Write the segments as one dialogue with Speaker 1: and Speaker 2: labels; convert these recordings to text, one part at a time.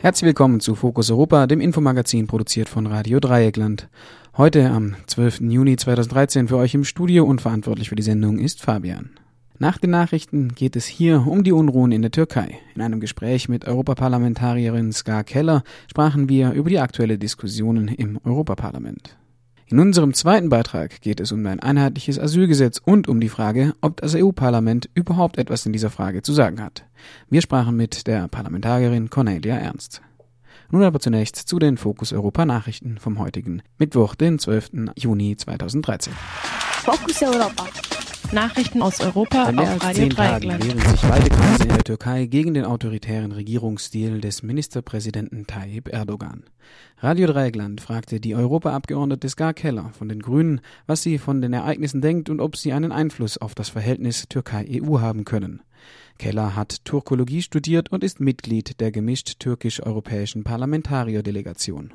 Speaker 1: Herzlich willkommen zu Fokus Europa, dem Infomagazin produziert von Radio Dreieckland. Heute am 12. Juni 2013 für euch im Studio und verantwortlich für die Sendung ist Fabian. Nach den Nachrichten geht es hier um die Unruhen in der Türkei. In einem Gespräch mit Europaparlamentarierin Ska Keller sprachen wir über die aktuelle Diskussionen im Europaparlament. In unserem zweiten Beitrag geht es um ein einheitliches Asylgesetz und um die Frage, ob das EU-Parlament überhaupt etwas in dieser Frage zu sagen hat. Wir sprachen mit der Parlamentarierin Cornelia Ernst. Nun aber zunächst zu den Fokus Europa Nachrichten vom heutigen Mittwoch, den 12. Juni 2013.
Speaker 2: Focus Europa.
Speaker 3: Nachrichten aus Europa
Speaker 1: mehr
Speaker 3: auf
Speaker 1: als
Speaker 3: Radio
Speaker 1: zehn Tagen
Speaker 3: Dreieckland.
Speaker 1: wehren sich beide Kreise in der Türkei gegen den autoritären Regierungsstil des Ministerpräsidenten Tayyip Erdogan. Radio Dreieckland fragte die Europaabgeordnete Ska Keller von den Grünen, was sie von den Ereignissen denkt und ob sie einen Einfluss auf das Verhältnis Türkei-EU haben können. Keller hat Turkologie studiert und ist Mitglied der gemischt türkisch-europäischen Parlamentarierdelegation.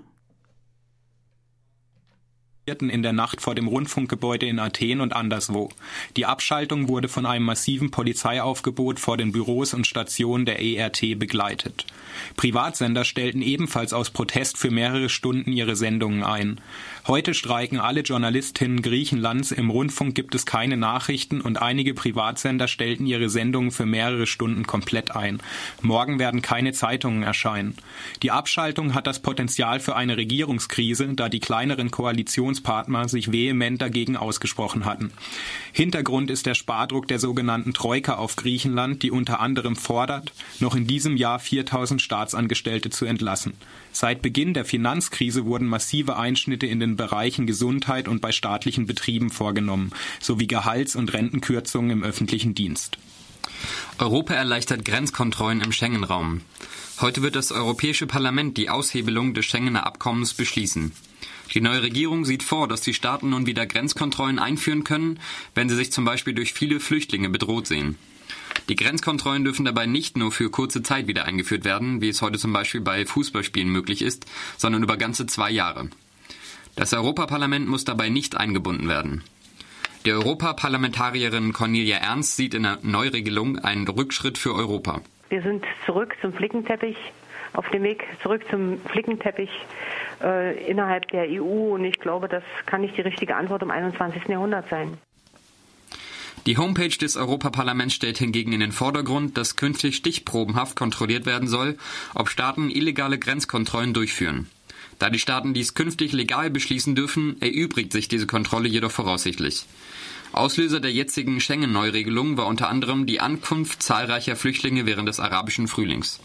Speaker 4: In der Nacht vor dem Rundfunkgebäude in Athen und anderswo. Die Abschaltung wurde von einem massiven Polizeiaufgebot vor den Büros und Stationen der ERT begleitet. Privatsender stellten ebenfalls aus Protest für mehrere Stunden ihre Sendungen ein. Heute streiken alle Journalistinnen Griechenlands, im Rundfunk gibt es keine Nachrichten und einige Privatsender stellten ihre Sendungen für mehrere Stunden komplett ein. Morgen werden keine Zeitungen erscheinen. Die Abschaltung hat das Potenzial für eine Regierungskrise, da die kleineren Koalitionspartner sich vehement dagegen ausgesprochen hatten. Hintergrund ist der Spardruck der sogenannten Troika auf Griechenland, die unter anderem fordert, noch in diesem Jahr 4000 Staatsangestellte zu entlassen. Seit Beginn der Finanzkrise wurden massive Einschnitte in den Bereichen Gesundheit und bei staatlichen Betrieben vorgenommen, sowie Gehalts- und Rentenkürzungen im öffentlichen Dienst.
Speaker 5: Europa erleichtert Grenzkontrollen im Schengen-Raum. Heute wird das Europäische Parlament die Aushebelung des Schengener Abkommens beschließen. Die neue Regierung sieht vor, dass die Staaten nun wieder Grenzkontrollen einführen können, wenn sie sich zum Beispiel durch viele Flüchtlinge bedroht sehen. Die Grenzkontrollen dürfen dabei nicht nur für kurze Zeit wieder eingeführt werden, wie es heute zum Beispiel bei Fußballspielen möglich ist, sondern über ganze zwei Jahre. Das Europaparlament muss dabei nicht eingebunden werden. Die Europaparlamentarierin Cornelia Ernst sieht in der Neuregelung einen Rückschritt für Europa.
Speaker 6: Wir sind zurück zum Flickenteppich, auf dem Weg zurück zum Flickenteppich äh, innerhalb der EU und ich glaube, das kann nicht die richtige Antwort im 21. Jahrhundert sein.
Speaker 5: Die Homepage des Europaparlaments stellt hingegen in den Vordergrund, dass künftig stichprobenhaft kontrolliert werden soll, ob Staaten illegale Grenzkontrollen durchführen. Da die Staaten dies künftig legal beschließen dürfen, erübrigt sich diese Kontrolle jedoch voraussichtlich. Auslöser der jetzigen Schengen-Neuregelung war unter anderem die Ankunft zahlreicher Flüchtlinge während des arabischen Frühlings.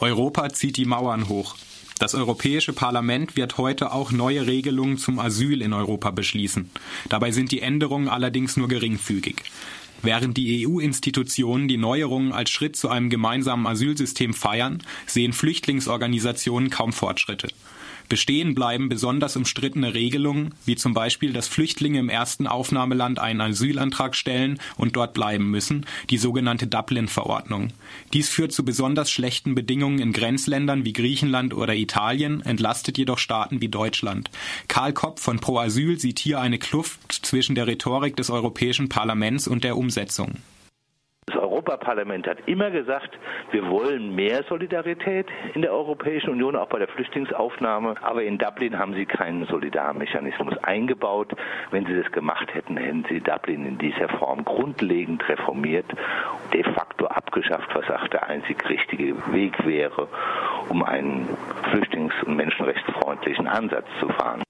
Speaker 4: Europa zieht die Mauern hoch. Das Europäische Parlament wird heute auch neue Regelungen zum Asyl in Europa beschließen. Dabei sind die Änderungen allerdings nur geringfügig. Während die EU-Institutionen die Neuerungen als Schritt zu einem gemeinsamen Asylsystem feiern, sehen Flüchtlingsorganisationen kaum Fortschritte. Bestehen bleiben besonders umstrittene Regelungen, wie zum Beispiel, dass Flüchtlinge im ersten Aufnahmeland einen Asylantrag stellen und dort bleiben müssen, die sogenannte Dublin-Verordnung. Dies führt zu besonders schlechten Bedingungen in Grenzländern wie Griechenland oder Italien, entlastet jedoch Staaten wie Deutschland. Karl Kopp von Pro Asyl sieht hier eine Kluft zwischen der Rhetorik des Europäischen Parlaments und der Umsetzung.
Speaker 7: Das Europaparlament hat immer gesagt, wir wollen mehr Solidarität in der Europäischen Union, auch bei der Flüchtlingsaufnahme. Aber in Dublin haben sie keinen Solidarmechanismus eingebaut. Wenn sie das gemacht hätten, hätten sie Dublin in dieser Form grundlegend reformiert, de facto abgeschafft, was auch der einzig richtige Weg wäre, um einen flüchtlings- und menschenrechtsfreundlichen Ansatz zu fahren.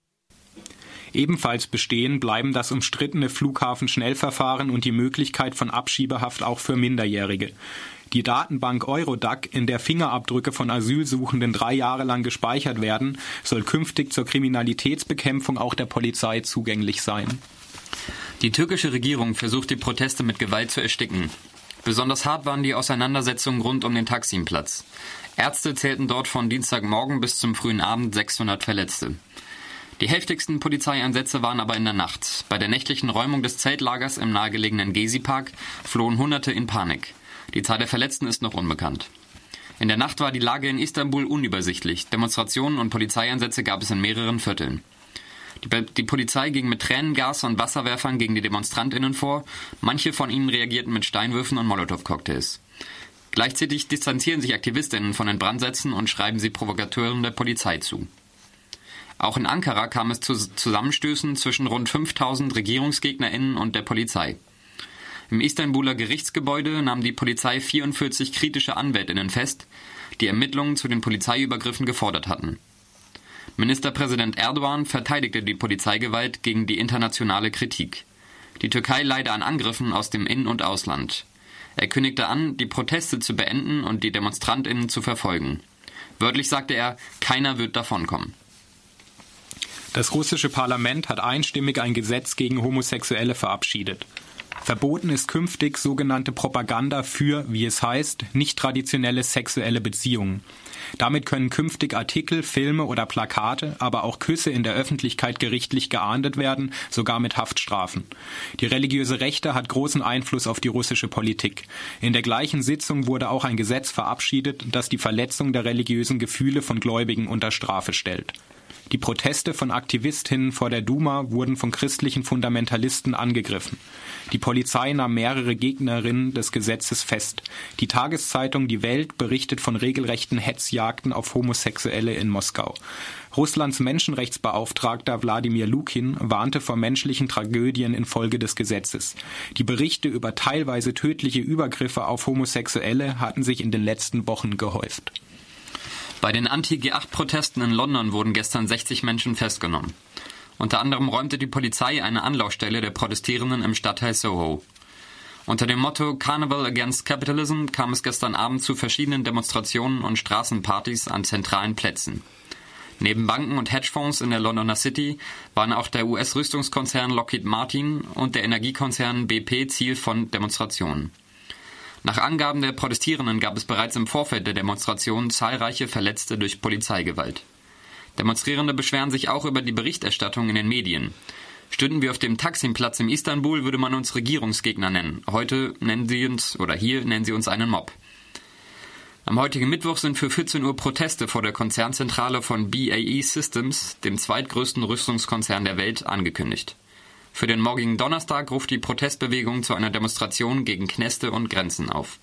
Speaker 4: Ebenfalls bestehen bleiben das umstrittene Flughafenschnellverfahren und die Möglichkeit von Abschiebehaft auch für Minderjährige. Die Datenbank Eurodac, in der Fingerabdrücke von Asylsuchenden drei Jahre lang gespeichert werden, soll künftig zur Kriminalitätsbekämpfung auch der Polizei zugänglich sein.
Speaker 5: Die türkische Regierung versucht die Proteste mit Gewalt zu ersticken. Besonders hart waren die Auseinandersetzungen rund um den Taksimplatz. Ärzte zählten dort von Dienstagmorgen bis zum frühen Abend 600 Verletzte. Die heftigsten Polizeieinsätze waren aber in der Nacht. Bei der nächtlichen Räumung des Zeltlagers im nahegelegenen Gezi-Park flohen Hunderte in Panik. Die Zahl der Verletzten ist noch unbekannt. In der Nacht war die Lage in Istanbul unübersichtlich. Demonstrationen und Polizeieinsätze gab es in mehreren Vierteln. Die, die, Polizei ging mit Tränengas und Wasserwerfern gegen die DemonstrantInnen vor. Manche von ihnen reagierten mit Steinwürfen und Molotow-Cocktails. Gleichzeitig distanzieren sich AktivistInnen von den Brandsätzen und schreiben sie Provokateuren der Polizei zu. Auch in Ankara kam es zu Zusammenstößen zwischen rund 5000 RegierungsgegnerInnen und der Polizei. Im Istanbuler Gerichtsgebäude nahm die Polizei 44 kritische AnwältInnen fest, die Ermittlungen zu den Polizeiübergriffen gefordert hatten. Ministerpräsident Erdogan verteidigte die Polizeigewalt gegen die internationale Kritik. Die Türkei leide an Angriffen aus dem In- und Ausland. Er kündigte an, die Proteste zu beenden und die DemonstrantInnen zu verfolgen. Wörtlich sagte er, keiner wird davonkommen.
Speaker 4: Das russische Parlament hat einstimmig ein Gesetz gegen Homosexuelle verabschiedet. Verboten ist künftig sogenannte Propaganda für, wie es heißt, nicht traditionelle sexuelle Beziehungen. Damit können künftig Artikel, Filme oder Plakate, aber auch Küsse in der Öffentlichkeit gerichtlich geahndet werden, sogar mit Haftstrafen. Die religiöse Rechte hat großen Einfluss auf die russische Politik. In der gleichen Sitzung wurde auch ein Gesetz verabschiedet, das die Verletzung der religiösen Gefühle von Gläubigen unter Strafe stellt. Die Proteste von Aktivistinnen vor der Duma wurden von christlichen Fundamentalisten angegriffen. Die Polizei nahm mehrere Gegnerinnen des Gesetzes fest. Die Tageszeitung Die Welt berichtet von regelrechten Hetzjagden auf Homosexuelle in Moskau. Russlands Menschenrechtsbeauftragter Wladimir Lukin warnte vor menschlichen Tragödien infolge des Gesetzes. Die Berichte über teilweise tödliche Übergriffe auf Homosexuelle hatten sich in den letzten Wochen gehäuft.
Speaker 5: Bei den Anti-G8-Protesten in London wurden gestern 60 Menschen festgenommen. Unter anderem räumte die Polizei eine Anlaufstelle der Protestierenden im Stadtteil Soho. Unter dem Motto Carnival Against Capitalism kam es gestern Abend zu verschiedenen Demonstrationen und Straßenpartys an zentralen Plätzen. Neben Banken und Hedgefonds in der Londoner City waren auch der US-Rüstungskonzern Lockheed Martin und der Energiekonzern BP Ziel von Demonstrationen. Nach Angaben der Protestierenden gab es bereits im Vorfeld der Demonstration zahlreiche Verletzte durch Polizeigewalt. Demonstrierende beschweren sich auch über die Berichterstattung in den Medien. Stünden wir auf dem Taksimplatz in Istanbul, würde man uns Regierungsgegner nennen. Heute nennen sie uns, oder hier nennen sie uns einen Mob. Am heutigen Mittwoch sind für 14 Uhr Proteste vor der Konzernzentrale von BAE Systems, dem zweitgrößten Rüstungskonzern der Welt, angekündigt. Für den morgigen Donnerstag ruft die Protestbewegung zu einer Demonstration gegen Kneste und Grenzen auf.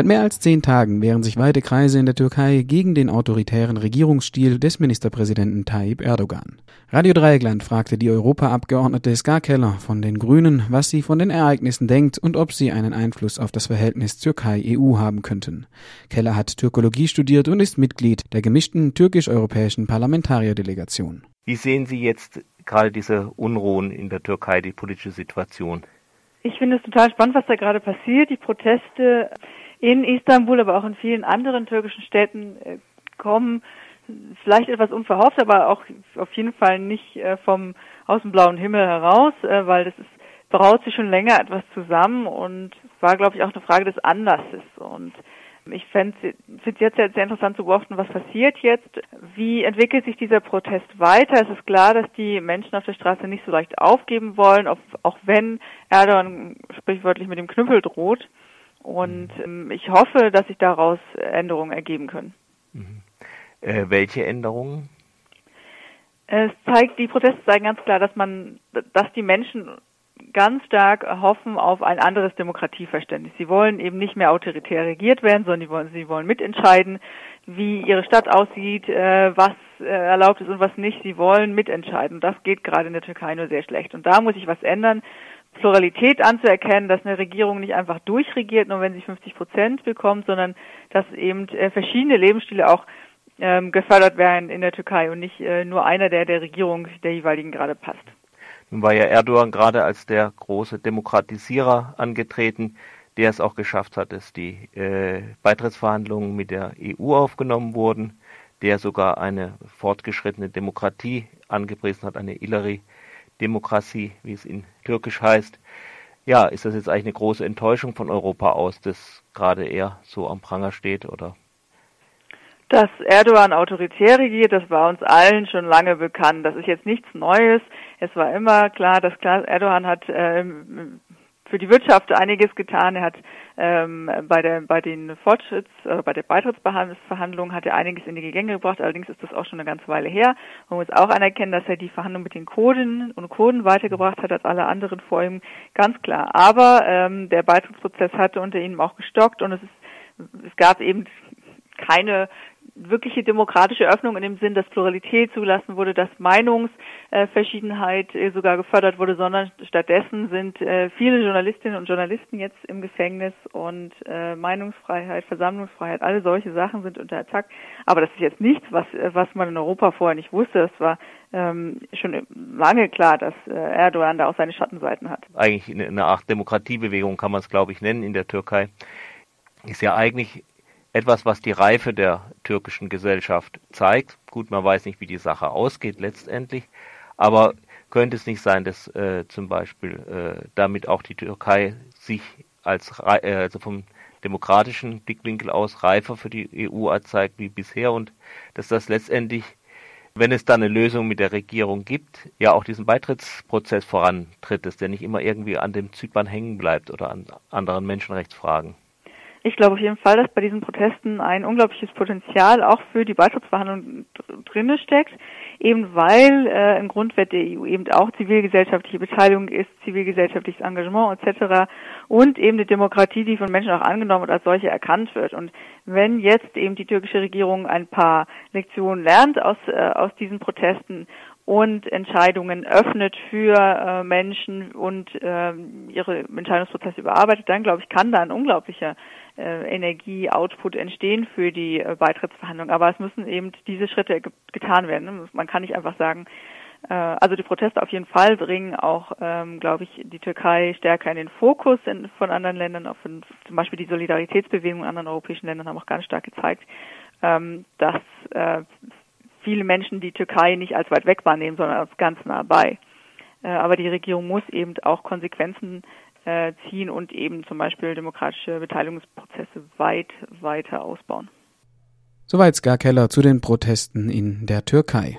Speaker 1: Seit mehr als zehn Tagen wehren sich weite Kreise in der Türkei gegen den autoritären Regierungsstil des Ministerpräsidenten Tayyip Erdogan. Radio Dreieckland fragte die Europaabgeordnete Ska Keller von den Grünen, was sie von den Ereignissen denkt und ob sie einen Einfluss auf das Verhältnis Türkei-EU haben könnten. Keller hat Türkologie studiert und ist Mitglied der gemischten türkisch-europäischen Parlamentarierdelegation.
Speaker 8: Wie sehen Sie jetzt gerade diese Unruhen in der Türkei, die politische Situation?
Speaker 9: Ich finde es total spannend, was da gerade passiert. Die Proteste in Istanbul, aber auch in vielen anderen türkischen Städten äh, kommen vielleicht etwas unverhofft, aber auch auf jeden Fall nicht äh, vom aus dem blauen Himmel heraus, äh, weil das ist braut sich schon länger etwas zusammen und war, glaube ich, auch eine Frage des Anlasses. Und ich finde es jetzt sehr, sehr interessant zu beobachten, was passiert jetzt. Wie entwickelt sich dieser Protest weiter? Es ist klar, dass die Menschen auf der Straße nicht so leicht aufgeben wollen, auch wenn Erdogan sprichwörtlich mit dem Knüppel droht. Und ähm, ich hoffe, dass sich daraus Änderungen ergeben können.
Speaker 8: Mhm. Äh, welche Änderungen?
Speaker 9: Es zeigt, die Proteste zeigen ganz klar, dass man, dass die Menschen ganz stark hoffen auf ein anderes Demokratieverständnis. Sie wollen eben nicht mehr autoritär regiert werden, sondern sie wollen, sie wollen mitentscheiden, wie ihre Stadt aussieht, äh, was äh, erlaubt ist und was nicht. Sie wollen mitentscheiden. das geht gerade in der Türkei nur sehr schlecht. Und da muss sich was ändern. Pluralität anzuerkennen, dass eine Regierung nicht einfach durchregiert, nur wenn sie 50 Prozent bekommt, sondern dass eben äh, verschiedene Lebensstile auch ähm, gefördert werden in der Türkei und nicht äh, nur einer, der der Regierung der jeweiligen gerade passt.
Speaker 8: Nun war ja Erdogan gerade als der große Demokratisierer angetreten, der es auch geschafft hat, dass die äh, Beitrittsverhandlungen mit der EU aufgenommen wurden, der sogar eine fortgeschrittene Demokratie angepriesen hat, eine Illeri Demokratie, wie es in Türkisch heißt. Ja, ist das jetzt eigentlich eine große Enttäuschung von Europa aus, dass gerade er so am Pranger steht, oder?
Speaker 9: Dass Erdogan autoritär regiert, das war uns allen schon lange bekannt. Das ist jetzt nichts Neues. Es war immer klar, dass Erdogan hat ähm, für die Wirtschaft einiges getan. Er hat ähm, bei der bei den Fortschritts äh, bei der Beitrittsverhandlungen hat er einiges in die Gänge gebracht. Allerdings ist das auch schon eine ganze Weile her. Man muss auch anerkennen, dass er die Verhandlungen mit den Kurden und Kurden weitergebracht hat als alle anderen vor ihm, ganz klar. Aber ähm, der Beitrittsprozess hatte unter ihm auch gestockt und es ist, es gab eben keine wirkliche demokratische Öffnung in dem Sinn, dass Pluralität zugelassen wurde, dass Meinungsverschiedenheit äh, sogar gefördert wurde, sondern stattdessen sind äh, viele Journalistinnen und Journalisten jetzt im Gefängnis und äh, Meinungsfreiheit, Versammlungsfreiheit, alle solche Sachen sind unter Attack. Aber das ist jetzt nichts, was, was man in Europa vorher nicht wusste. Das war ähm, schon lange klar, dass Erdogan da auch seine Schattenseiten hat.
Speaker 8: Eigentlich eine Art Demokratiebewegung kann man es, glaube ich, nennen in der Türkei. Ist ja eigentlich etwas, was die Reife der türkischen Gesellschaft zeigt. Gut, man weiß nicht, wie die Sache ausgeht letztendlich, aber könnte es nicht sein, dass äh, zum Beispiel äh, damit auch die Türkei sich als äh, also vom demokratischen Blickwinkel aus reifer für die EU zeigt wie bisher und dass das letztendlich, wenn es dann eine Lösung mit der Regierung gibt, ja auch diesen Beitrittsprozess vorantritt, dass der nicht immer irgendwie an dem Zypern hängen bleibt oder an anderen Menschenrechtsfragen.
Speaker 9: Ich glaube auf jeden Fall, dass bei diesen Protesten ein unglaubliches Potenzial auch für die Beitrittsverhandlungen drinne steckt, eben weil äh, im Grundwert der EU eben auch zivilgesellschaftliche Beteiligung ist, zivilgesellschaftliches Engagement etc. und eben die Demokratie, die von Menschen auch angenommen und als solche erkannt wird. Und wenn jetzt eben die türkische Regierung ein paar Lektionen lernt aus, äh, aus diesen Protesten und Entscheidungen öffnet für äh, Menschen und äh, ihre Entscheidungsprozesse überarbeitet, dann glaube ich, kann da ein unglaublicher Energie-Output entstehen für die äh, Beitrittsverhandlungen. Aber es müssen eben diese Schritte ge getan werden. Ne? Man kann nicht einfach sagen, äh, also die Proteste auf jeden Fall bringen auch, ähm, glaube ich, die Türkei stärker in den Fokus von anderen Ländern, zum Beispiel die Solidaritätsbewegung in anderen europäischen Ländern haben auch ganz stark gezeigt, ähm, dass äh, viele Menschen die Türkei nicht als weit weg wahrnehmen, sondern als ganz nah bei. Äh, aber die Regierung muss eben auch Konsequenzen äh, ziehen und eben zum Beispiel demokratische Beteiligungsprozesse weit weiter ausbauen.
Speaker 1: Soweit Ska Keller zu den Protesten in der Türkei.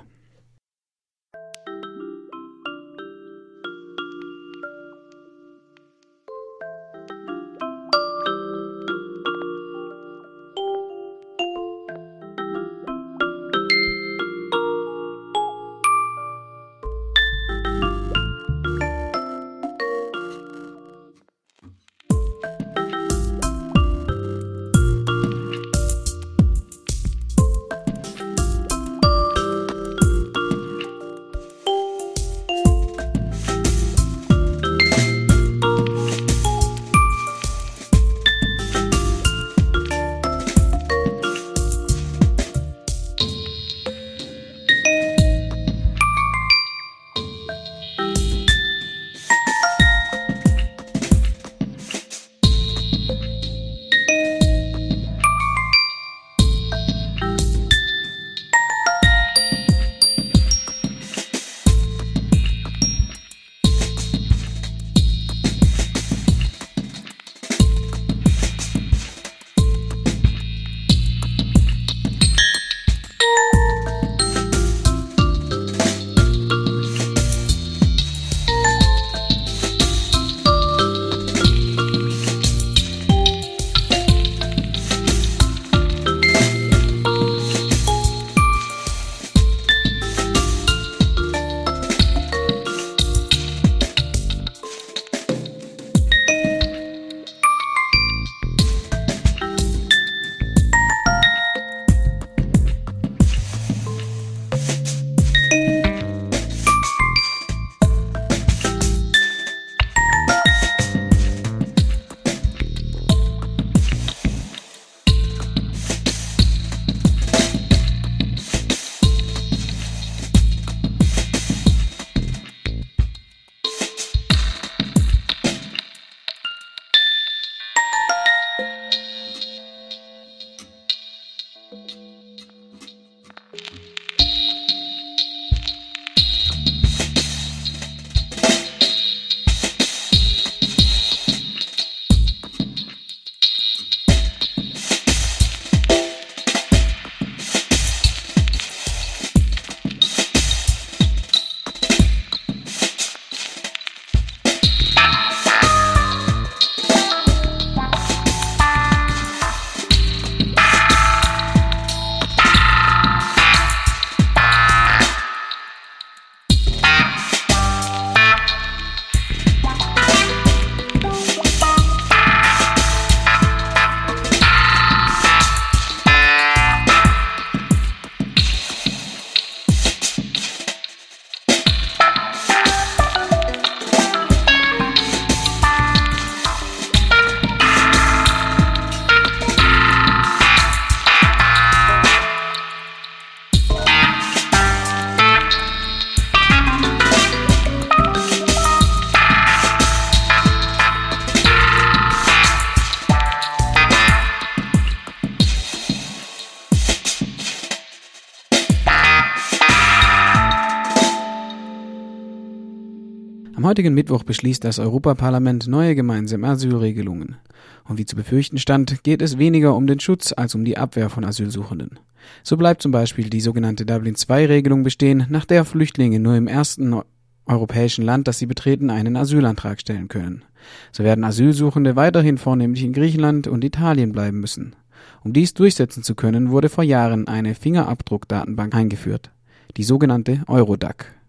Speaker 1: Heutigen Mittwoch beschließt das Europaparlament neue gemeinsame Asylregelungen. Und wie zu befürchten stand, geht es weniger um den Schutz als um die Abwehr von Asylsuchenden. So bleibt zum Beispiel die sogenannte Dublin-II-Regelung bestehen, nach der Flüchtlinge nur im ersten europäischen Land, das sie betreten, einen Asylantrag stellen können. So werden Asylsuchende weiterhin vornehmlich in Griechenland und Italien bleiben müssen. Um dies durchsetzen zu können, wurde vor Jahren eine Fingerabdruckdatenbank eingeführt, die sogenannte Eurodac.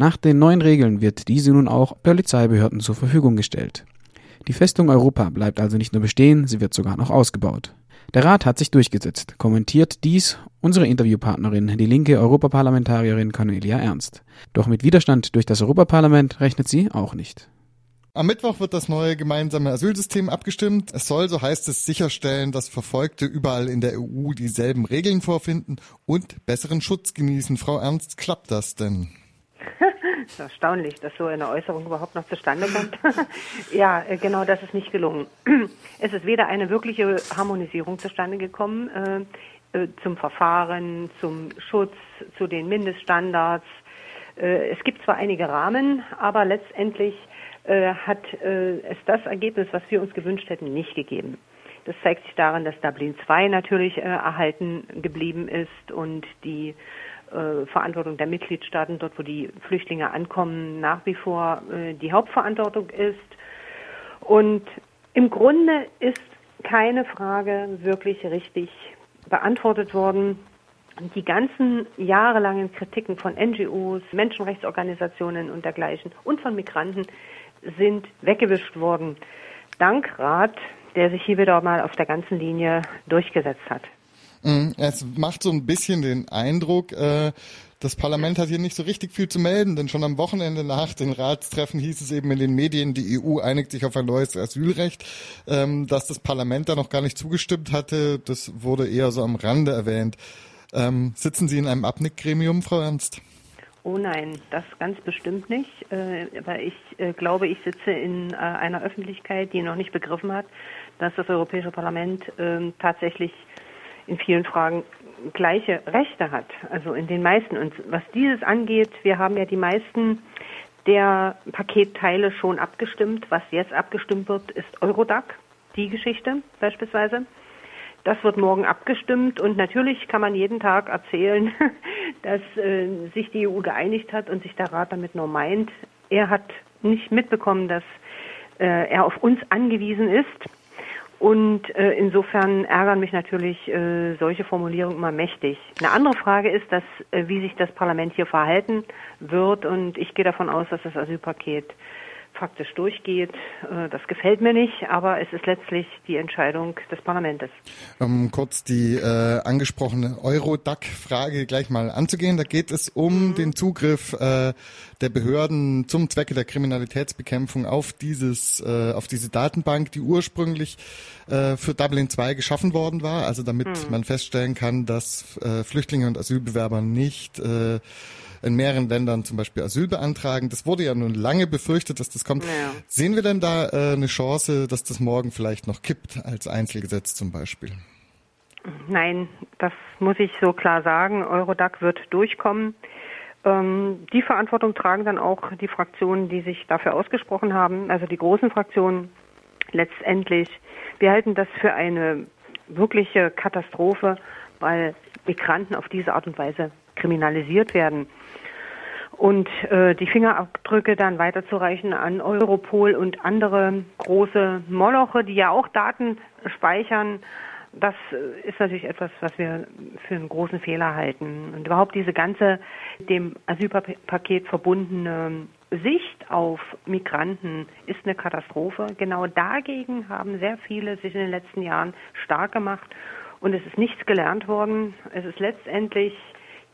Speaker 1: Nach den neuen Regeln wird diese nun auch Polizeibehörden zur Verfügung gestellt. Die Festung Europa bleibt also nicht nur bestehen, sie wird sogar noch ausgebaut. Der Rat hat sich durchgesetzt, kommentiert dies unsere Interviewpartnerin, die linke Europaparlamentarierin Cornelia Ernst. Doch mit Widerstand durch das Europaparlament rechnet sie auch nicht.
Speaker 10: Am Mittwoch wird das neue gemeinsame Asylsystem abgestimmt. Es soll, so heißt es, sicherstellen, dass Verfolgte überall in der EU dieselben Regeln vorfinden und besseren Schutz genießen. Frau Ernst, klappt das denn?
Speaker 6: Das ist erstaunlich, dass so eine Äußerung überhaupt noch zustande kommt. ja, äh, genau das ist nicht gelungen. Es ist weder eine wirkliche Harmonisierung zustande gekommen äh, äh, zum Verfahren, zum Schutz, zu den Mindeststandards. Äh, es gibt zwar einige Rahmen, aber letztendlich äh, hat es das Ergebnis, was wir uns gewünscht hätten, nicht gegeben. Das zeigt sich darin, dass Dublin II natürlich erhalten geblieben ist und die äh, Verantwortung der Mitgliedstaaten, dort wo die Flüchtlinge ankommen, nach wie vor äh, die Hauptverantwortung ist. Und im Grunde ist keine Frage wirklich richtig beantwortet worden. Die ganzen jahrelangen Kritiken von NGOs, Menschenrechtsorganisationen und dergleichen und von Migranten sind weggewischt worden. Dank Rat, der sich hier wieder mal auf der ganzen Linie durchgesetzt hat.
Speaker 10: Mhm. Es macht so ein bisschen den Eindruck, äh, das Parlament hat hier nicht so richtig viel zu melden, denn schon am Wochenende nach den Ratstreffen hieß es eben in den Medien, die EU einigt sich auf ein neues Asylrecht. Ähm, dass das Parlament da noch gar nicht zugestimmt hatte, das wurde eher so am Rande erwähnt. Ähm, sitzen Sie in einem Abnickgremium, Frau Ernst?
Speaker 6: Oh nein, das ganz bestimmt nicht. Äh, aber ich äh, glaube, ich sitze in äh, einer Öffentlichkeit, die noch nicht begriffen hat, dass das Europäische Parlament ähm, tatsächlich in vielen Fragen gleiche Rechte hat, also in den meisten. Und was dieses angeht, wir haben ja die meisten der Paketteile schon abgestimmt. Was jetzt abgestimmt wird, ist Eurodac, die Geschichte beispielsweise. Das wird morgen abgestimmt und natürlich kann man jeden Tag erzählen, dass äh, sich die EU geeinigt hat und sich der Rat damit nur meint. Er hat nicht mitbekommen, dass äh, er auf uns angewiesen ist und äh, insofern ärgern mich natürlich äh, solche Formulierungen immer mächtig. Eine andere Frage ist, dass, äh, wie sich das Parlament hier verhalten wird. Und ich gehe davon aus, dass das Asylpaket faktisch durchgeht. Äh, das gefällt mir nicht, aber es ist letztlich die Entscheidung des Parlaments.
Speaker 10: Um kurz die äh, angesprochene Eurodac-Frage gleich mal anzugehen. Da geht es um mhm. den Zugriff äh, der Behörden zum Zwecke der Kriminalitätsbekämpfung auf dieses, äh, auf diese Datenbank, die ursprünglich äh, für Dublin II geschaffen worden war. Also damit mhm. man feststellen kann, dass äh, Flüchtlinge und Asylbewerber nicht äh, in mehreren Ländern zum Beispiel Asyl beantragen. Das wurde ja nun lange befürchtet, dass das kommt. Ja. Sehen wir denn da äh, eine Chance, dass das morgen vielleicht noch kippt als Einzelgesetz zum Beispiel?
Speaker 6: Nein, das muss ich so klar sagen. Eurodac wird durchkommen. Ähm, die Verantwortung tragen dann auch die Fraktionen, die sich dafür ausgesprochen haben, also die großen Fraktionen letztendlich. Wir halten das für eine wirkliche Katastrophe, weil Migranten auf diese Art und Weise kriminalisiert werden und äh, die Fingerabdrücke dann weiterzureichen an Europol und andere große Moloche, die ja auch Daten speichern. Das äh, ist natürlich etwas, was wir für einen großen Fehler halten. Und überhaupt diese ganze dem Asylpaket verbundene Sicht auf Migranten ist eine Katastrophe. Genau dagegen haben sehr viele sich in den letzten Jahren stark gemacht. Und es ist nichts gelernt worden. Es ist letztendlich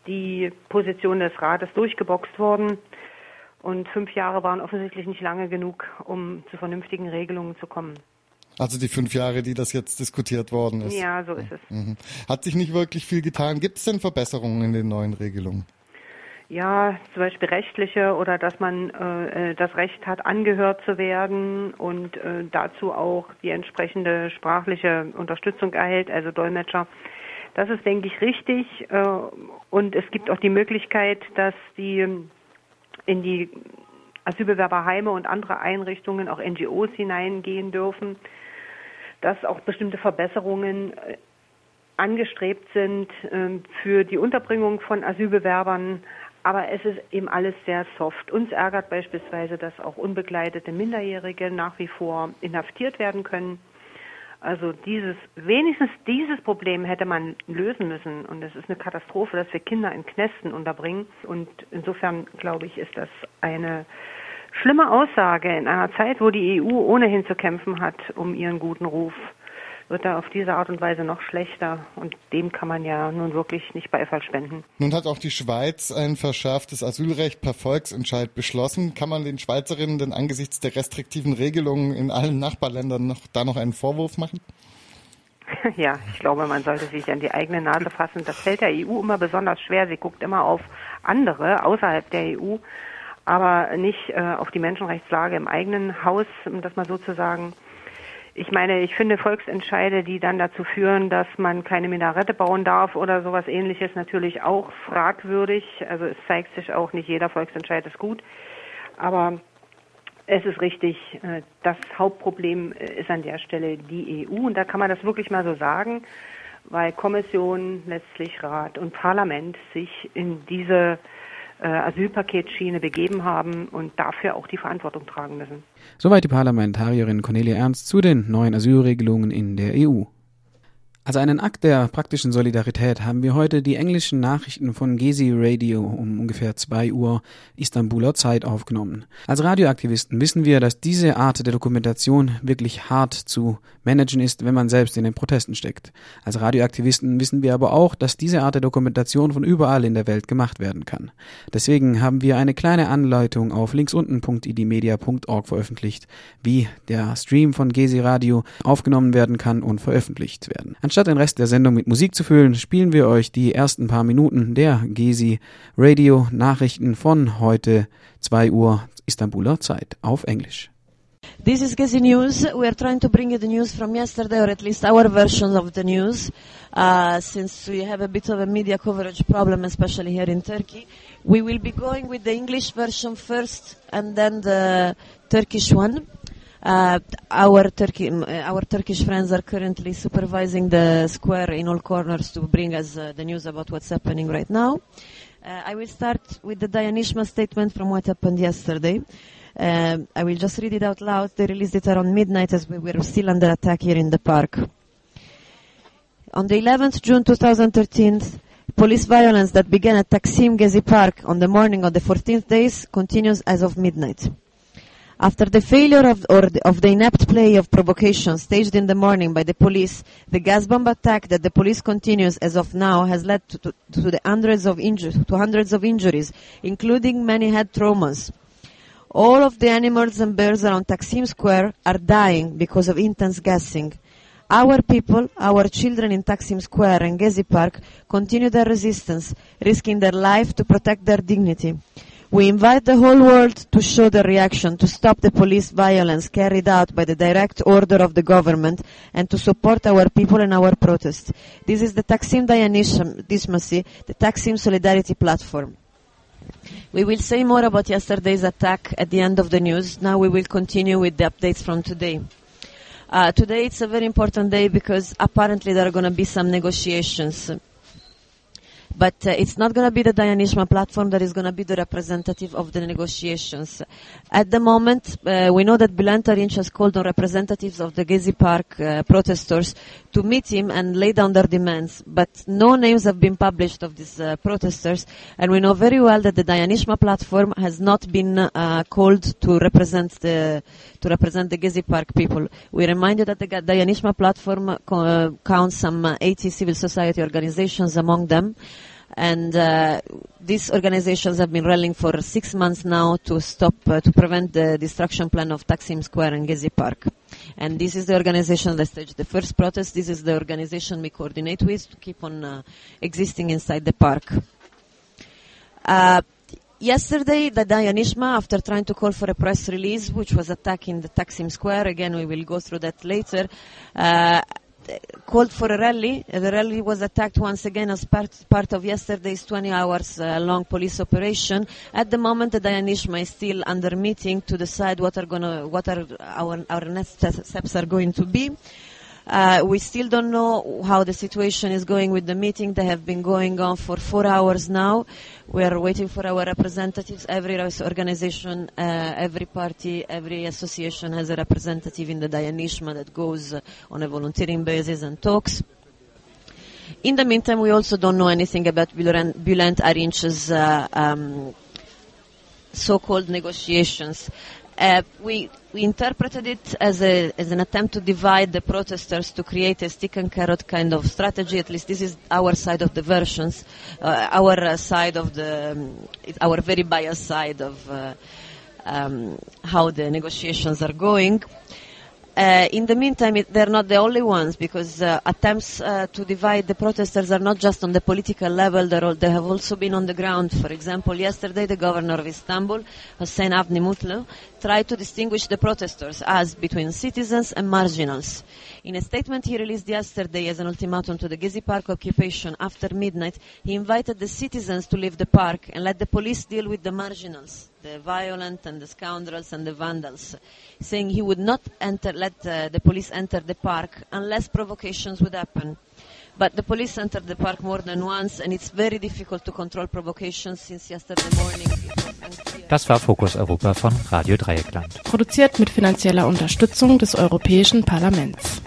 Speaker 6: die Position des Rates durchgeboxt worden. Und fünf Jahre waren offensichtlich nicht lange genug, um zu vernünftigen Regelungen zu kommen.
Speaker 10: Also die fünf Jahre, die das jetzt diskutiert worden ist.
Speaker 6: Ja, so ist es.
Speaker 10: Mhm. Hat sich nicht wirklich viel getan. Gibt es denn Verbesserungen in den neuen Regelungen?
Speaker 6: Ja, zum Beispiel rechtliche oder dass man äh, äh das Recht hat, angehört zu werden und äh, dazu auch die entsprechende sprachliche Unterstützung erhält, also Dolmetscher. Das ist, denke ich, richtig. Äh, und es gibt auch die Möglichkeit, dass die in die Asylbewerberheime und andere Einrichtungen, auch NGOs hineingehen dürfen, dass auch bestimmte Verbesserungen äh, angestrebt sind äh, für die Unterbringung von Asylbewerbern. Aber es ist eben alles sehr soft. Uns ärgert beispielsweise, dass auch unbegleitete Minderjährige nach wie vor inhaftiert werden können. Also dieses, wenigstens dieses Problem hätte man lösen müssen. Und es ist eine Katastrophe, dass wir Kinder in Knästen unterbringen. Und insofern, glaube ich, ist das eine schlimme Aussage in einer Zeit, wo die EU ohnehin zu kämpfen hat um ihren guten Ruf wird er auf diese Art und Weise noch schlechter und dem kann man ja nun wirklich nicht Beifall spenden.
Speaker 10: Nun hat auch die Schweiz ein verschärftes Asylrecht per Volksentscheid beschlossen. Kann man den Schweizerinnen denn angesichts der restriktiven Regelungen in allen Nachbarländern noch, da noch einen Vorwurf machen?
Speaker 6: Ja, ich glaube, man sollte sich an die eigene Nase fassen. Das fällt der EU immer besonders schwer. Sie guckt immer auf andere außerhalb der EU, aber nicht äh, auf die Menschenrechtslage im eigenen Haus, um das mal so zu sagen. Ich meine, ich finde Volksentscheide, die dann dazu führen, dass man keine Minarette bauen darf oder sowas ähnliches, natürlich auch fragwürdig. Also es zeigt sich auch, nicht jeder Volksentscheid ist gut. Aber es ist richtig, äh, das Hauptproblem äh, ist an der Stelle die EU. Und da kann man das wirklich mal so sagen, weil Kommission, letztlich Rat und Parlament sich in diese äh, Asylpaketschiene begeben haben und dafür auch die Verantwortung tragen müssen.
Speaker 1: Soweit die Parlamentarierin Cornelia Ernst zu den neuen Asylregelungen in der EU. Als einen Akt der praktischen Solidarität haben wir heute die englischen Nachrichten von Gezi Radio um ungefähr zwei Uhr Istanbuler Zeit aufgenommen. Als Radioaktivisten wissen wir, dass diese Art der Dokumentation wirklich hart zu managen ist, wenn man selbst in den Protesten steckt. Als Radioaktivisten wissen wir aber auch, dass diese Art der Dokumentation von überall in der Welt gemacht werden kann. Deswegen haben wir eine kleine Anleitung auf linksunten.idmedia.org veröffentlicht, wie der Stream von Gezi Radio aufgenommen werden kann und veröffentlicht werden. Anstatt den Rest der Sendung mit Musik zu füllen, spielen wir euch die ersten paar Minuten der Gezi Radio Nachrichten von heute 2 Uhr Istanbuler Zeit auf Englisch.
Speaker 11: This is Gezi News. We are trying to bring you the news from yesterday, or at least our version of the news, uh, since we have a bit of a media coverage problem, especially here in Turkey. We will be going with the English version first, and then the Turkish one. Uh, our Turkey, our Turkish friends are currently supervising the square in all corners to bring us uh, the news about what's happening right now. Uh, I will start with the Dayanishma statement from what happened yesterday. Um, I will just read it out loud. They released it around midnight as we were still under attack here in the park. On the 11th June 2013, police violence that began at Taksim Gezi Park on the morning of the 14th days continues as of midnight. After the failure of, the, of the inept play of provocation staged in the morning by the police, the gas bomb attack that the police continues as of now has led to, to, to the hundreds of, inju- to hundreds of injuries, including many head traumas. All of the animals and birds around Taksim Square are dying because of intense gassing. Our people, our children in Taksim Square and Gezi Park continue their resistance, risking their life to protect their dignity. We invite the whole world to show their reaction to stop the police violence carried out by the direct order of the government and to support our people and our protest. This is the Taksim Dayanishmasi, the Taksim Solidarity Platform. We will say more about yesterday's attack at the end of the news. Now we will continue with the updates from today. Uh, today it's a very important day because apparently there are going to be some negotiations but uh, it's not going to be the Dayanishma platform that is going to be the representative of the negotiations. At the moment, uh, we know that Bülent Arınç has called on representatives of the Gezi Park uh, protesters to meet him and lay down their demands, but no names have been published of these uh, protesters, and we know very well that the Dayanishma platform has not been uh, called to represent the to represent the Gezi Park people. We remind you that the Dayanishma platform uh, counts some 80 civil society organizations among them and uh, these organizations have been rallying for six months now to stop, uh, to prevent the destruction plan of Taksim Square and Gezi Park. And this is the organization that staged the first protest. This is the organization we coordinate with to keep on uh, existing inside the park. Uh, yesterday, the Dayanishma, after trying to call for a press release, which was attacking the Taksim Square, again we will go through that later, uh, called for a rally. The rally was attacked once again as part, part of yesterday's 20 hours uh, long police operation. At the moment, the Dayanishma is still under meeting to decide what are gonna, what are our, our next steps are going to be. Uh, we still don't know how the situation is going with the meeting. They have been going on for four hours now. We are waiting for our representatives. Every organization, uh, every party, every association has a representative in the Dayanishma that goes uh, on a volunteering basis and talks. In the meantime, we also don't know anything about Bülent Bülent uh, um, so-called negotiations. Uh, we, we interpreted it as, a, as an attempt to divide the protesters to create a stick and carrot kind of strategy. At least this is our side of the versions, uh, our uh, side of the, um, our very biased side of uh, um, how the negotiations are going. Uh, in the meantime, it, they're not the only ones because uh, attempts uh, to divide the protesters are not just on the political level, all, they have also been on the ground. For example, yesterday the governor of Istanbul, Hossein Avni Mutlu, tried to distinguish the protesters as between citizens and marginals. In a statement he released yesterday as an ultimatum to the Gezi Park occupation after midnight, he invited the citizens to leave the park and let the police deal with the marginals, the violent and the scoundrels and the vandals, saying he would not enter, let uh, the police enter the park unless provocations would happen. But the police entered the park more than once and it's very difficult to control provocations since yesterday morning. it was unclear.
Speaker 12: Das war Fokus Europa von Radio Dreieckland.
Speaker 3: Produziert mit finanzieller Unterstützung des Europäischen Parlaments.